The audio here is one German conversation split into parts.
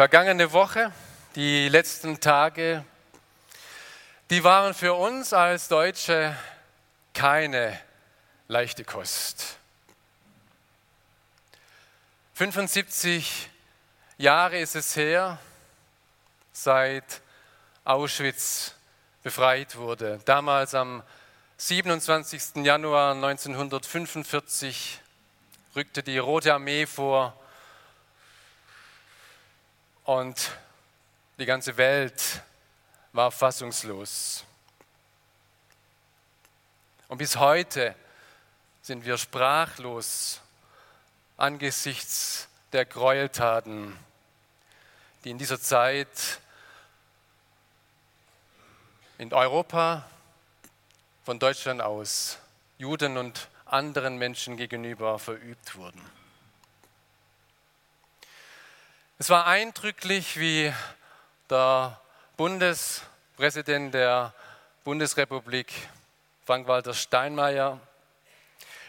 Vergangene Woche, die letzten Tage, die waren für uns als Deutsche keine leichte Kost. 75 Jahre ist es her, seit Auschwitz befreit wurde. Damals am 27. Januar 1945 rückte die Rote Armee vor und die ganze Welt war fassungslos. Und bis heute sind wir sprachlos angesichts der Gräueltaten, die in dieser Zeit in Europa von Deutschland aus Juden und anderen Menschen gegenüber verübt wurden. Es war eindrücklich, wie der Bundespräsident der Bundesrepublik, Frank-Walter Steinmeier,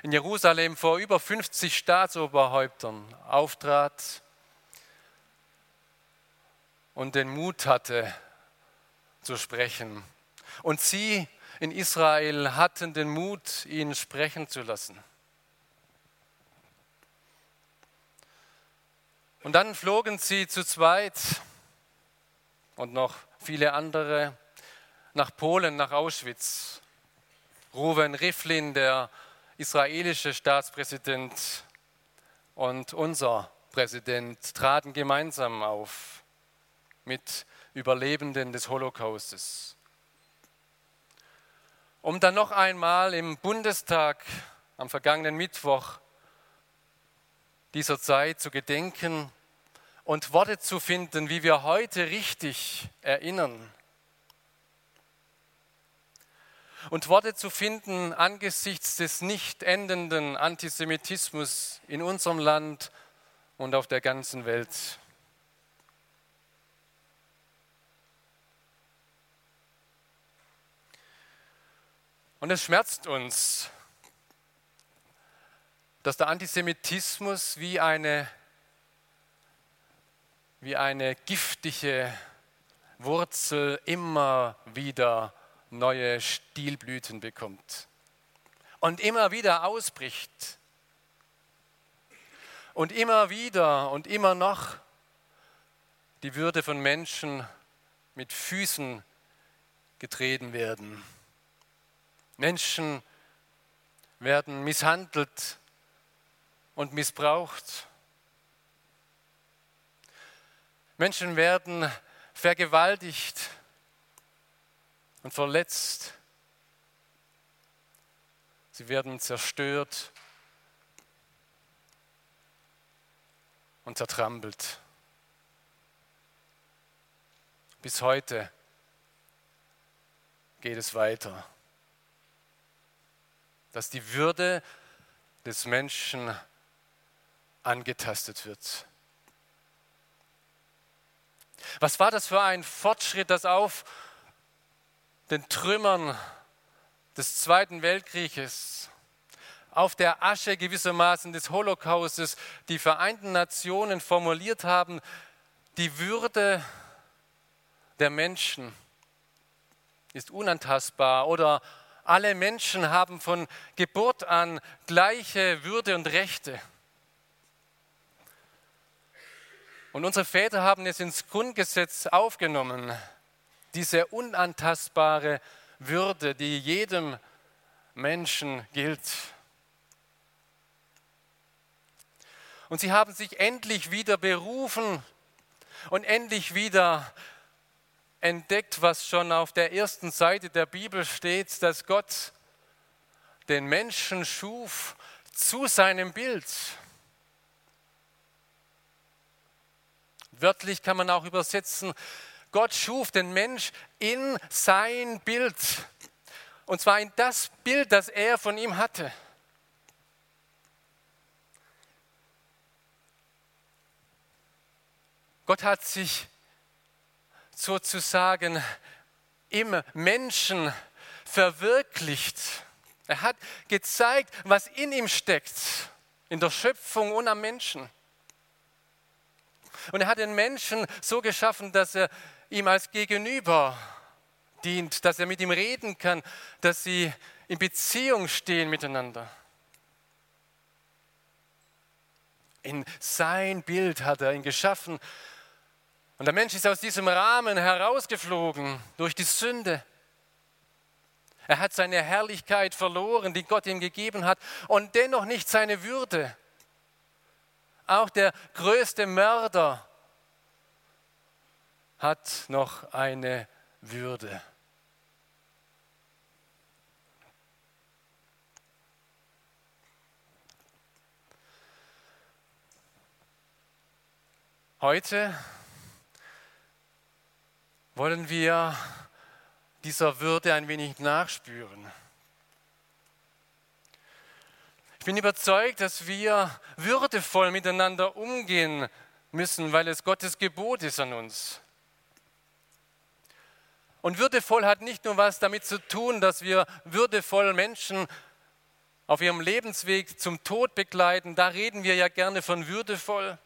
in Jerusalem vor über 50 Staatsoberhäuptern auftrat und den Mut hatte zu sprechen. Und sie in Israel hatten den Mut, ihn sprechen zu lassen. Und dann flogen sie zu zweit und noch viele andere nach Polen, nach Auschwitz. Ruven Rivlin, der israelische Staatspräsident und unser Präsident traten gemeinsam auf mit Überlebenden des Holocaustes. Um dann noch einmal im Bundestag am vergangenen Mittwoch dieser Zeit zu gedenken und Worte zu finden, wie wir heute richtig erinnern. Und Worte zu finden angesichts des nicht endenden Antisemitismus in unserem Land und auf der ganzen Welt. Und es schmerzt uns, dass der Antisemitismus wie eine, wie eine giftige Wurzel immer wieder neue Stielblüten bekommt und immer wieder ausbricht und immer wieder und immer noch die Würde von Menschen mit Füßen getreten werden. Menschen werden misshandelt, und missbraucht. Menschen werden vergewaltigt und verletzt. Sie werden zerstört und zertrampelt. Bis heute geht es weiter, dass die Würde des Menschen angetastet wird. Was war das für ein Fortschritt, dass auf den Trümmern des Zweiten Weltkrieges, auf der Asche gewissermaßen des Holocaustes die Vereinten Nationen formuliert haben, die Würde der Menschen ist unantastbar oder alle Menschen haben von Geburt an gleiche Würde und Rechte. Und unsere Väter haben es ins Grundgesetz aufgenommen, diese unantastbare Würde, die jedem Menschen gilt. Und sie haben sich endlich wieder berufen und endlich wieder entdeckt, was schon auf der ersten Seite der Bibel steht, dass Gott den Menschen schuf zu seinem Bild. Wörtlich kann man auch übersetzen, Gott schuf den Mensch in sein Bild. Und zwar in das Bild, das er von ihm hatte. Gott hat sich sozusagen im Menschen verwirklicht. Er hat gezeigt, was in ihm steckt, in der Schöpfung und am Menschen. Und er hat den Menschen so geschaffen, dass er ihm als Gegenüber dient, dass er mit ihm reden kann, dass sie in Beziehung stehen miteinander. In sein Bild hat er ihn geschaffen. Und der Mensch ist aus diesem Rahmen herausgeflogen durch die Sünde. Er hat seine Herrlichkeit verloren, die Gott ihm gegeben hat, und dennoch nicht seine Würde. Auch der größte Mörder hat noch eine Würde. Heute wollen wir dieser Würde ein wenig nachspüren. Ich bin überzeugt, dass wir würdevoll miteinander umgehen müssen, weil es Gottes Gebot ist an uns. Und würdevoll hat nicht nur was damit zu tun, dass wir würdevoll Menschen auf ihrem Lebensweg zum Tod begleiten, da reden wir ja gerne von würdevoll,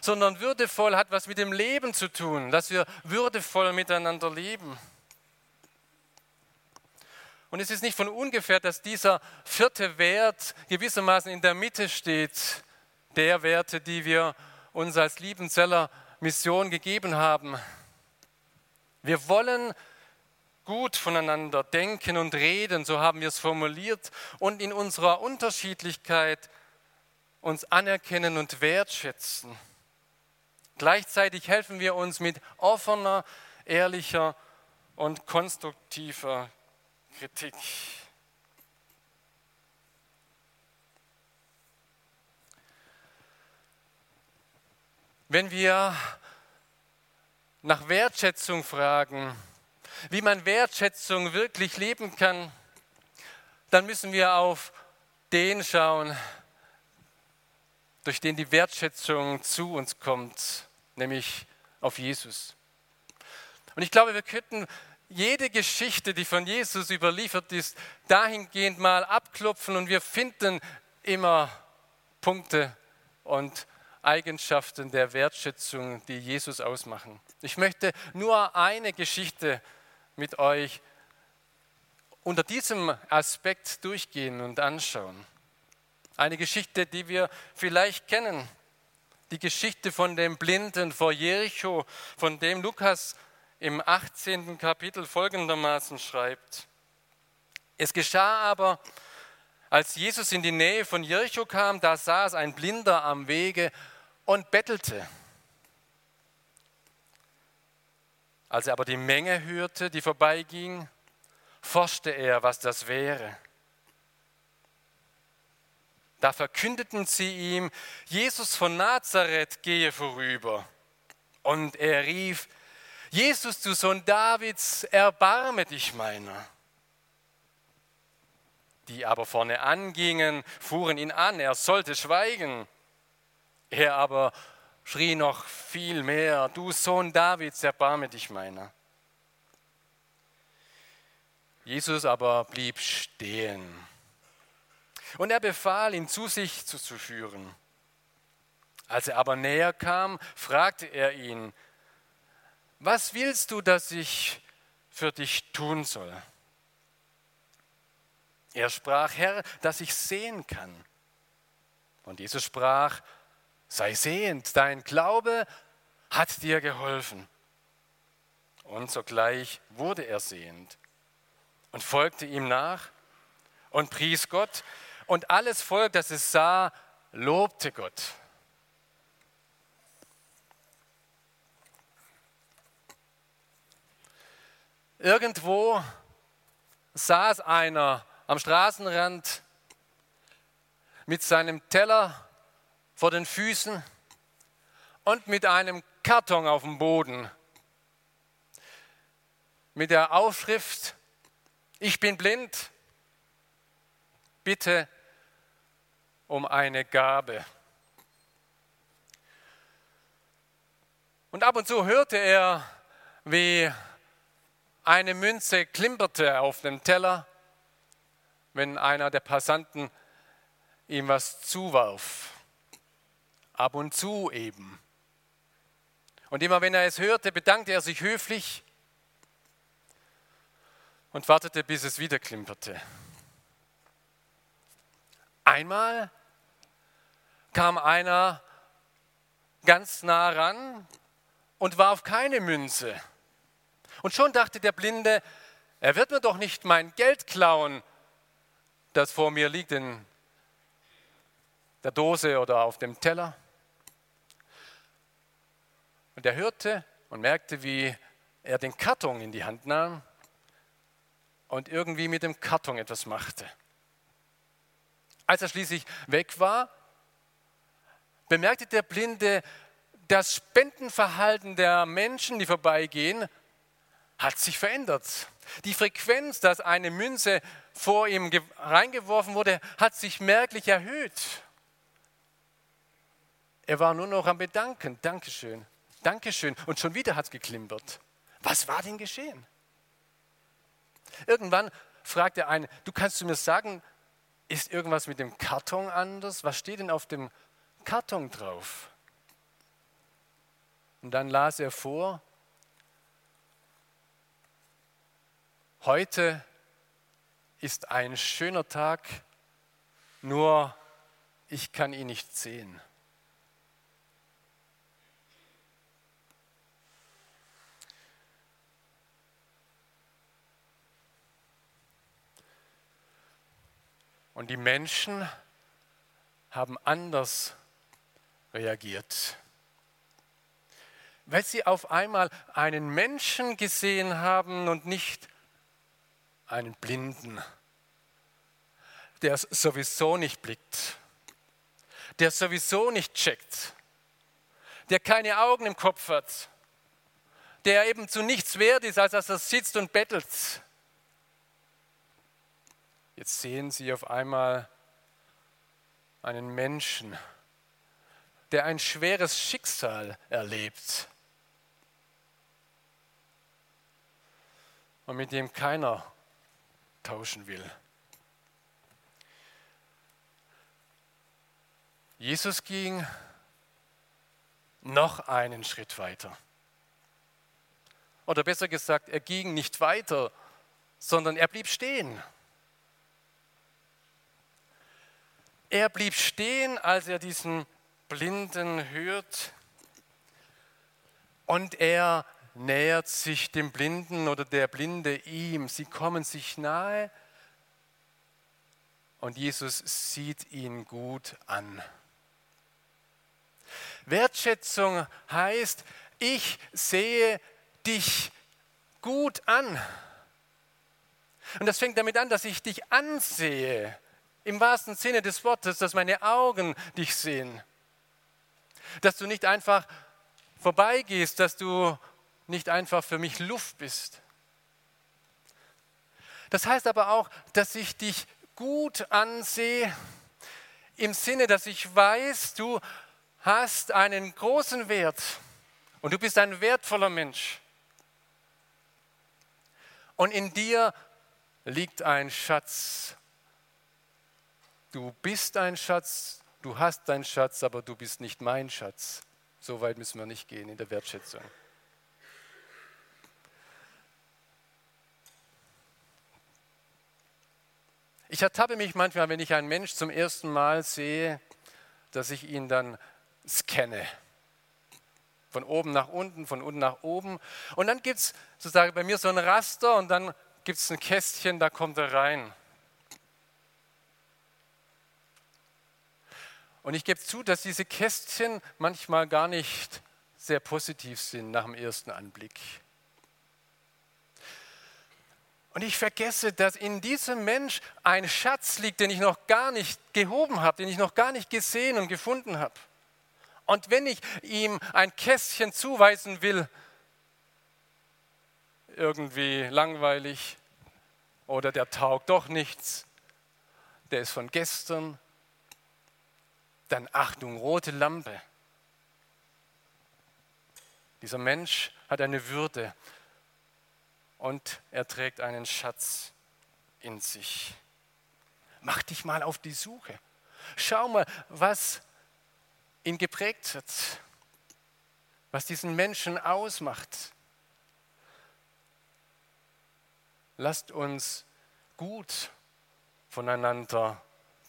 sondern würdevoll hat was mit dem Leben zu tun, dass wir würdevoll miteinander leben. Und es ist nicht von ungefähr, dass dieser vierte Wert gewissermaßen in der Mitte steht, der Werte, die wir uns als Liebenzeller Mission gegeben haben. Wir wollen gut voneinander denken und reden, so haben wir es formuliert, und in unserer Unterschiedlichkeit uns anerkennen und wertschätzen. Gleichzeitig helfen wir uns mit offener, ehrlicher und konstruktiver Kritik. Wenn wir nach Wertschätzung fragen, wie man Wertschätzung wirklich leben kann, dann müssen wir auf den schauen, durch den die Wertschätzung zu uns kommt, nämlich auf Jesus. Und ich glaube, wir könnten jede Geschichte, die von Jesus überliefert ist, dahingehend mal abklopfen und wir finden immer Punkte und Eigenschaften der Wertschätzung, die Jesus ausmachen. Ich möchte nur eine Geschichte mit euch unter diesem Aspekt durchgehen und anschauen. Eine Geschichte, die wir vielleicht kennen. Die Geschichte von dem Blinden vor Jericho, von dem Lukas im 18. Kapitel folgendermaßen schreibt. Es geschah aber, als Jesus in die Nähe von Jericho kam, da saß ein Blinder am Wege und bettelte. Als er aber die Menge hörte, die vorbeiging, forschte er, was das wäre. Da verkündeten sie ihm, Jesus von Nazareth gehe vorüber. Und er rief, Jesus, du Sohn Davids, erbarme dich meiner. Die aber vorne angingen, fuhren ihn an, er sollte schweigen. Er aber schrie noch viel mehr, du Sohn Davids, erbarme dich meiner. Jesus aber blieb stehen. Und er befahl, ihn zu sich zu führen. Als er aber näher kam, fragte er ihn, was willst du, dass ich für dich tun soll? Er sprach, Herr, dass ich sehen kann. Und Jesus sprach, sei sehend, dein Glaube hat dir geholfen. Und sogleich wurde er sehend und folgte ihm nach und pries Gott. Und alles Volk, das es sah, lobte Gott. Irgendwo saß einer am Straßenrand mit seinem Teller vor den Füßen und mit einem Karton auf dem Boden mit der Aufschrift, ich bin blind, bitte um eine Gabe. Und ab und zu hörte er, wie eine Münze klimperte auf dem Teller, wenn einer der Passanten ihm was zuwarf. Ab und zu eben. Und immer wenn er es hörte, bedankte er sich höflich und wartete, bis es wieder klimperte. Einmal kam einer ganz nah ran und warf keine Münze. Und schon dachte der Blinde, er wird mir doch nicht mein Geld klauen, das vor mir liegt in der Dose oder auf dem Teller. Und er hörte und merkte, wie er den Karton in die Hand nahm und irgendwie mit dem Karton etwas machte. Als er schließlich weg war, bemerkte der Blinde, das Spendenverhalten der Menschen, die vorbeigehen, hat sich verändert. Die Frequenz, dass eine Münze vor ihm reingeworfen wurde, hat sich merklich erhöht. Er war nur noch am Bedanken. Dankeschön, Dankeschön. Und schon wieder hat es geklimpert. Was war denn geschehen? Irgendwann fragt er einen, du kannst du mir sagen, ist irgendwas mit dem Karton anders? Was steht denn auf dem Karton drauf? Und dann las er vor, heute ist ein schöner Tag, nur ich kann ihn nicht sehen. Und die Menschen haben anders reagiert. Weil sie auf einmal einen Menschen gesehen haben und nicht einen Blinden, der sowieso nicht blickt, der sowieso nicht checkt, der keine Augen im Kopf hat, der eben zu nichts wert ist, als dass er sitzt und bettelt. Jetzt sehen sie auf einmal einen Menschen, der ein schweres Schicksal erlebt und mit dem keiner tauschen will. Jesus ging noch einen Schritt weiter. Oder besser gesagt, er ging nicht weiter, sondern er blieb stehen. Er blieb stehen, als er diesen Blinden hört und er nähert sich dem Blinden oder der Blinde ihm. Sie kommen sich nahe und Jesus sieht ihn gut an. Wertschätzung heißt, ich sehe dich gut an. Und das fängt damit an, dass ich dich ansehe. Im wahrsten Sinne des Wortes, dass meine Augen dich sehen. Dass du nicht einfach vorbeigehst, dass du nicht einfach für mich Luft bist. Das heißt aber auch, dass ich dich gut ansehe, im Sinne, dass ich weiß, du hast einen großen Wert und du bist ein wertvoller Mensch. Und in dir liegt ein Schatz Du bist ein Schatz, du hast deinen Schatz, aber du bist nicht mein Schatz. So weit müssen wir nicht gehen in der Wertschätzung. Ich ertappe mich manchmal, wenn ich einen Mensch zum ersten Mal sehe, dass ich ihn dann scanne. Von oben nach unten, von unten nach oben. Und dann gibt es sozusagen bei mir so ein Raster und dann gibt es ein Kästchen, da kommt er rein. Und ich gebe zu, dass diese Kästchen manchmal gar nicht sehr positiv sind nach dem ersten Anblick. Und ich vergesse, dass in diesem Mensch ein Schatz liegt, den ich noch gar nicht gehoben habe, den ich noch gar nicht gesehen und gefunden habe. Und wenn ich ihm ein Kästchen zuweisen will, irgendwie langweilig oder der taugt doch nichts, der ist von gestern, dann Achtung, rote Lampe. Dieser Mensch hat eine Würde und er trägt einen Schatz in sich. Mach dich mal auf die Suche. Schau mal, was ihn geprägt hat, was diesen Menschen ausmacht. Lasst uns gut voneinander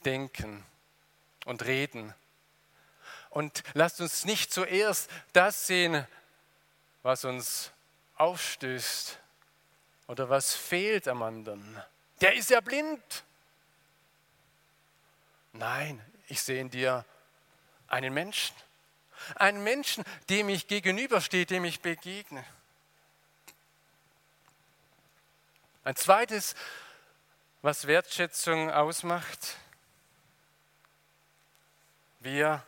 denken und reden. Und lasst uns nicht zuerst das sehen, was uns aufstößt oder was fehlt am anderen. Der ist ja blind. Nein, ich sehe in dir einen Menschen. Einen Menschen, dem ich gegenüberstehe, dem ich begegne. Ein zweites, was Wertschätzung ausmacht, wir,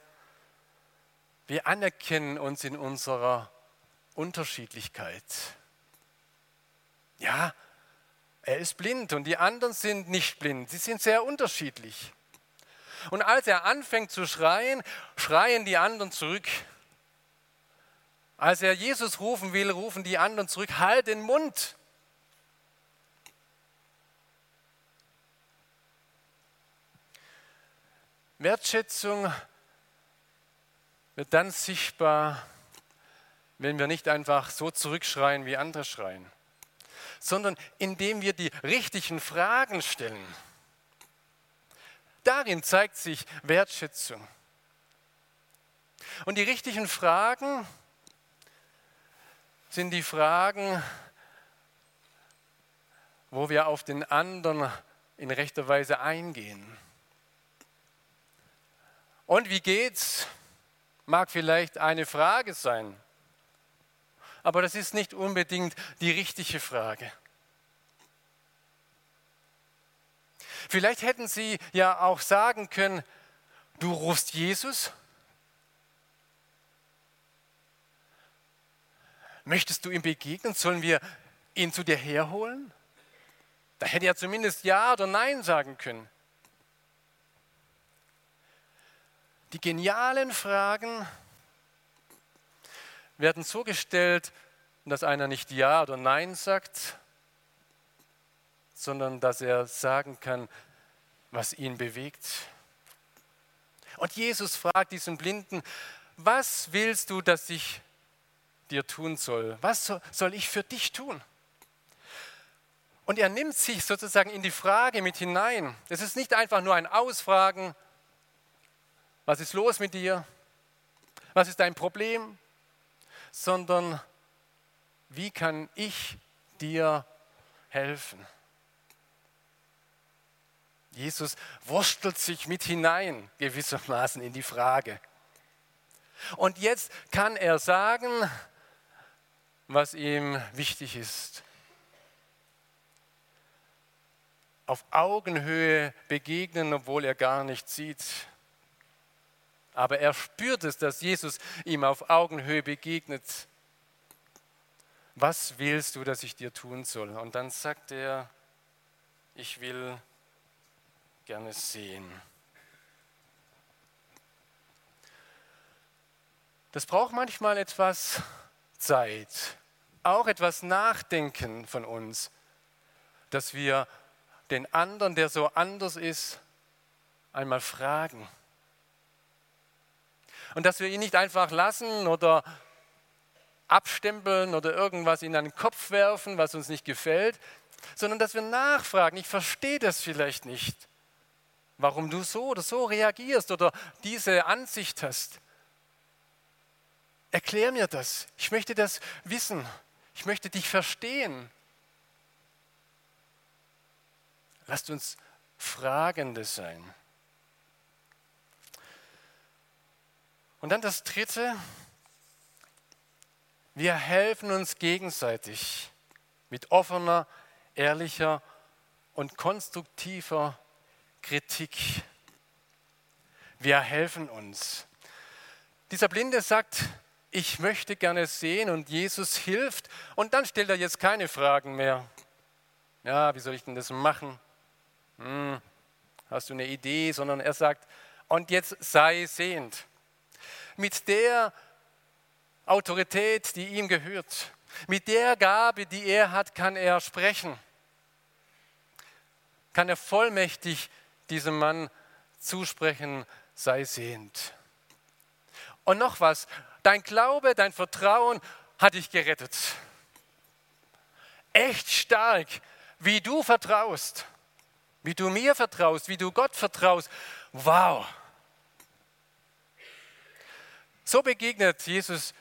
wir anerkennen uns in unserer Unterschiedlichkeit. Ja, er ist blind und die anderen sind nicht blind. Sie sind sehr unterschiedlich. Und als er anfängt zu schreien, schreien die anderen zurück. Als er Jesus rufen will, rufen die anderen zurück, halt den Mund. Wertschätzung wird dann sichtbar, wenn wir nicht einfach so zurückschreien, wie andere schreien, sondern indem wir die richtigen Fragen stellen. Darin zeigt sich Wertschätzung. Und die richtigen Fragen sind die Fragen, wo wir auf den anderen in rechter Weise eingehen. Und wie geht's? Mag vielleicht eine Frage sein. Aber das ist nicht unbedingt die richtige Frage. Vielleicht hätten Sie ja auch sagen können, du rufst Jesus? Möchtest du ihm begegnen? Sollen wir ihn zu dir herholen? Da hätte er zumindest Ja oder Nein sagen können. Die genialen Fragen werden so gestellt, dass einer nicht Ja oder Nein sagt, sondern dass er sagen kann, was ihn bewegt. Und Jesus fragt diesen Blinden, was willst du, dass ich dir tun soll? Was soll ich für dich tun? Und er nimmt sich sozusagen in die Frage mit hinein. Es ist nicht einfach nur ein Ausfragen, was ist los mit dir? Was ist dein Problem? Sondern wie kann ich dir helfen? Jesus wurstelt sich mit hinein gewissermaßen in die Frage. Und jetzt kann er sagen, was ihm wichtig ist. Auf Augenhöhe begegnen, obwohl er gar nicht sieht. Aber er spürt es, dass Jesus ihm auf Augenhöhe begegnet. Was willst du, dass ich dir tun soll? Und dann sagt er, ich will gerne sehen. Das braucht manchmal etwas Zeit, auch etwas Nachdenken von uns, dass wir den anderen, der so anders ist, einmal fragen. Und dass wir ihn nicht einfach lassen oder abstempeln oder irgendwas in einen Kopf werfen, was uns nicht gefällt, sondern dass wir nachfragen, ich verstehe das vielleicht nicht, warum du so oder so reagierst oder diese Ansicht hast. Erklär mir das. Ich möchte das wissen. Ich möchte dich verstehen. Lasst uns Fragende sein. Und dann das Dritte, wir helfen uns gegenseitig mit offener, ehrlicher und konstruktiver Kritik. Wir helfen uns. Dieser Blinde sagt, ich möchte gerne sehen und Jesus hilft und dann stellt er jetzt keine Fragen mehr. Ja, wie soll ich denn das machen? Hm, hast du eine Idee? Sondern er sagt, und jetzt sei sehend. Mit der Autorität, die ihm gehört, mit der Gabe, die er hat, kann er sprechen. Kann er vollmächtig diesem Mann zusprechen, sei sehend. Und noch was, dein Glaube, dein Vertrauen hat dich gerettet. Echt stark, wie du vertraust, wie du mir vertraust, wie du Gott vertraust. Wow. So begegnet Jesus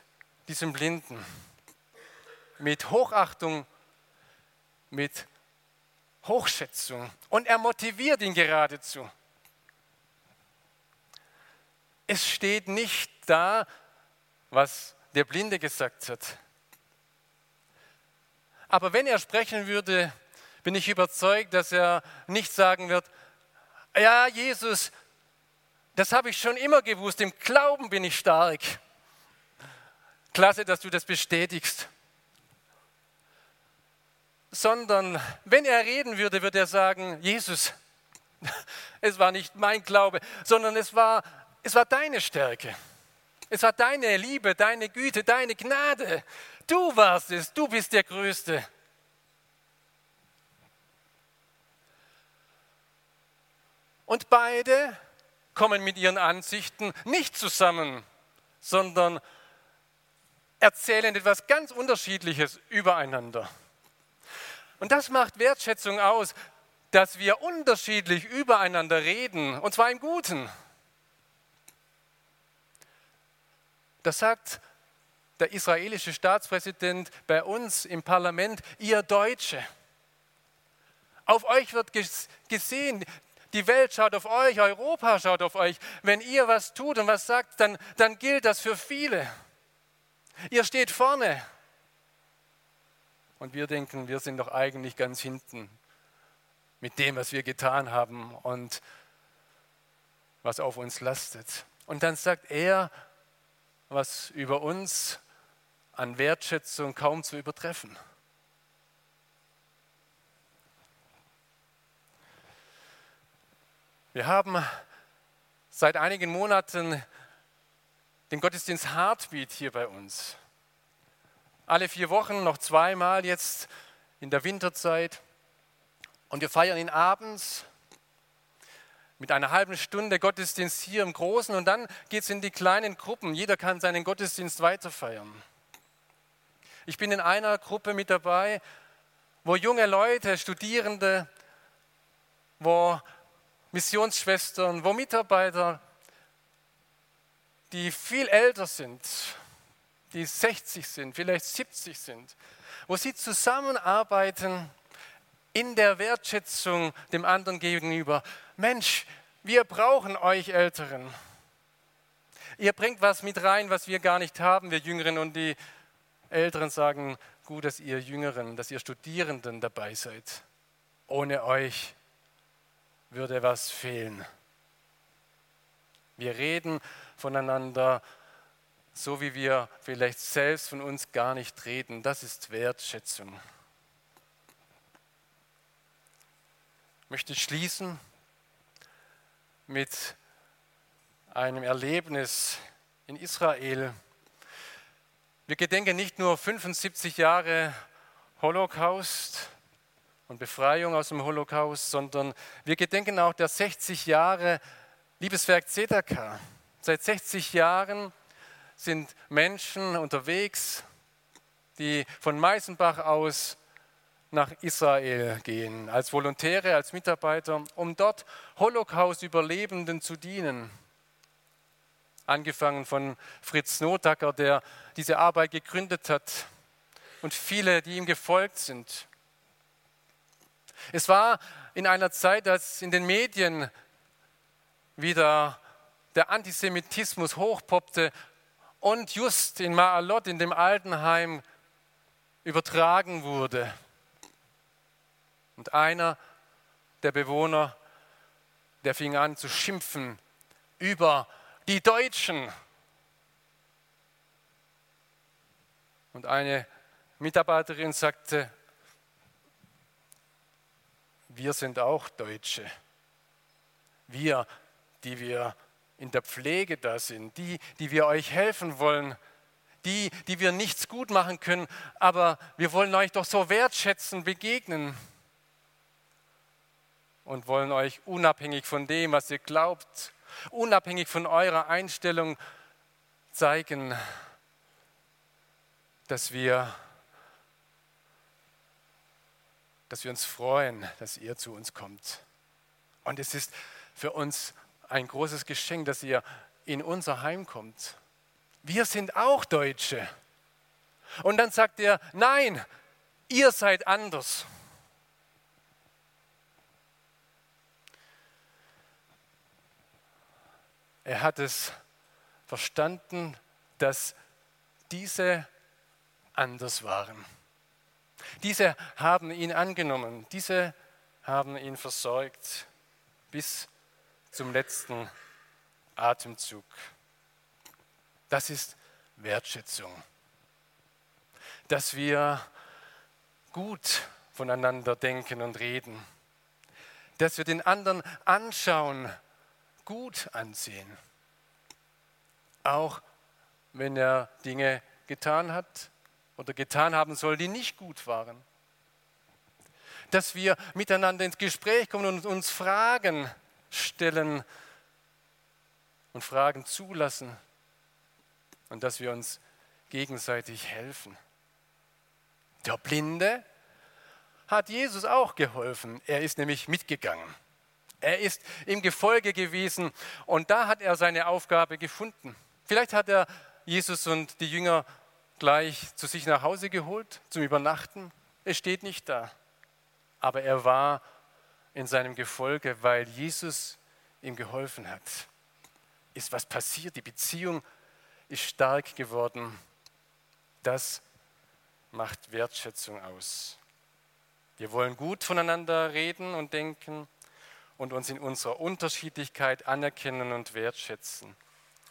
diesem Blinden mit Hochachtung, mit Hochschätzung und er motiviert ihn geradezu. Es steht nicht da, was der Blinde gesagt hat. Aber wenn er sprechen würde, bin ich überzeugt, dass er nicht sagen wird, ja Jesus, das habe ich schon immer gewusst, im Glauben bin ich stark. Klasse, dass du das bestätigst. Sondern wenn er reden würde, würde er sagen, Jesus, es war nicht mein Glaube, sondern es war, es war deine Stärke. Es war deine Liebe, deine Güte, deine Gnade. Du warst es, du bist der Größte. Und beide kommen mit ihren Ansichten nicht zusammen, sondern erzählen etwas ganz Unterschiedliches übereinander. Und das macht Wertschätzung aus, dass wir unterschiedlich übereinander reden, und zwar im Guten. Das sagt der israelische Staatspräsident bei uns im Parlament, ihr Deutsche. Auf euch wird gesehen, die Welt schaut auf euch, Europa schaut auf euch. Wenn ihr was tut und was sagt, dann, dann gilt das für viele. Ihr steht vorne. Und wir denken, wir sind doch eigentlich ganz hinten mit dem, was wir getan haben und was auf uns lastet. Und dann sagt er, was über uns an Wertschätzung kaum zu übertreffen. Wir haben seit einigen Monaten den Gottesdienst Heartbeat hier bei uns. Alle vier Wochen, noch zweimal jetzt in der Winterzeit. Und wir feiern ihn abends mit einer halben Stunde Gottesdienst hier im Großen und dann geht es in die kleinen Gruppen. Jeder kann seinen Gottesdienst weiterfeiern. Ich bin in einer Gruppe mit dabei, wo junge Leute, Studierende, wo Missionsschwestern, wo Mitarbeiter, die viel älter sind, die 60 sind, vielleicht 70 sind, wo sie zusammenarbeiten in der Wertschätzung dem anderen gegenüber. Mensch, wir brauchen euch Älteren. Ihr bringt was mit rein, was wir gar nicht haben, wir Jüngeren. Und die Älteren sagen, gut, dass ihr Jüngeren, dass ihr Studierenden dabei seid. Ohne euch würde was fehlen. Wir reden voneinander so, wie wir vielleicht selbst von uns gar nicht reden. Das ist Wertschätzung. möchte schließen mit einem Erlebnis in Israel. Wir gedenken nicht nur 75 Jahre Holocaust und Befreiung aus dem Holocaust, sondern wir gedenken auch der 60 Jahre Liebeswerk Zedaka. Seit 60 Jahren sind Menschen unterwegs, die von Meißenbach aus nach Israel gehen, als Volontäre, als Mitarbeiter, um dort Holocaust-Überlebenden zu dienen. Angefangen von Fritz Notacker, der diese Arbeit gegründet hat, und viele, die ihm gefolgt sind. Es war in einer Zeit, als in den Medien wieder der Antisemitismus hochpoppte und just in Maalot, in dem Altenheim, übertragen wurde. Und einer der Bewohner, der fing an zu schimpfen über die Deutschen. Und eine Mitarbeiterin sagte, wir sind auch Deutsche. Wir, die wir in der Pflege da sind, die, die wir euch helfen wollen, die, die wir nichts gut machen können, aber wir wollen euch doch so wertschätzen, begegnen und wollen euch unabhängig von dem, was ihr glaubt, unabhängig von eurer Einstellung zeigen, dass wir, dass wir uns freuen, dass ihr zu uns kommt. Und es ist für uns ein großes Geschenk, dass ihr in unser Heim kommt. Wir sind auch Deutsche. Und dann sagt er, nein, ihr seid anders. Er hat es verstanden, dass diese anders waren. Diese haben ihn angenommen, diese haben ihn versorgt bis zum letzten Atemzug. Das ist Wertschätzung. Dass wir gut voneinander denken und reden. Dass wir den anderen anschauen, gut ansehen. Auch wenn er Dinge getan hat oder getan haben soll, die nicht gut waren. Dass wir miteinander ins Gespräch kommen und uns Fragen stellen und Fragen zulassen und dass wir uns gegenseitig helfen. Der Blinde hat Jesus auch geholfen. Er ist nämlich mitgegangen. Er ist im Gefolge gewesen und da hat er seine Aufgabe gefunden. Vielleicht hat er Jesus und die Jünger gleich zu sich nach Hause geholt zum Übernachten. Es steht nicht da. Aber er war in seinem Gefolge, weil Jesus ihm geholfen hat. Ist was passiert? Die Beziehung ist stark geworden. Das macht Wertschätzung aus. Wir wollen gut voneinander reden und denken und uns in unserer Unterschiedlichkeit anerkennen und wertschätzen.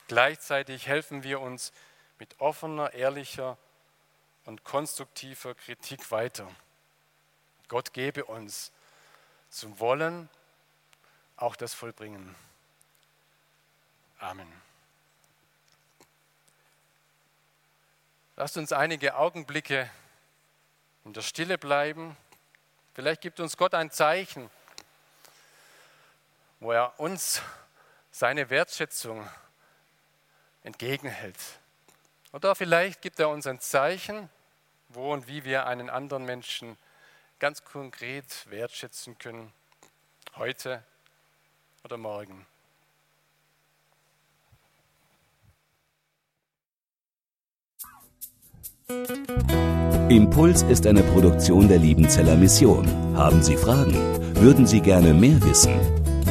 Gleichzeitig helfen wir uns mit offener, ehrlicher und konstruktiver Kritik weiter. Gott gebe uns zum Wollen auch das Vollbringen. Amen. Lasst uns einige Augenblicke in der Stille bleiben. Vielleicht gibt uns Gott ein Zeichen, wo er uns seine Wertschätzung entgegenhält. Oder vielleicht gibt er uns ein Zeichen, wo und wie wir einen anderen Menschen ganz konkret wertschätzen können, heute oder morgen. Impuls ist eine Produktion der Liebenzeller Mission. Haben Sie Fragen? Würden Sie gerne mehr wissen?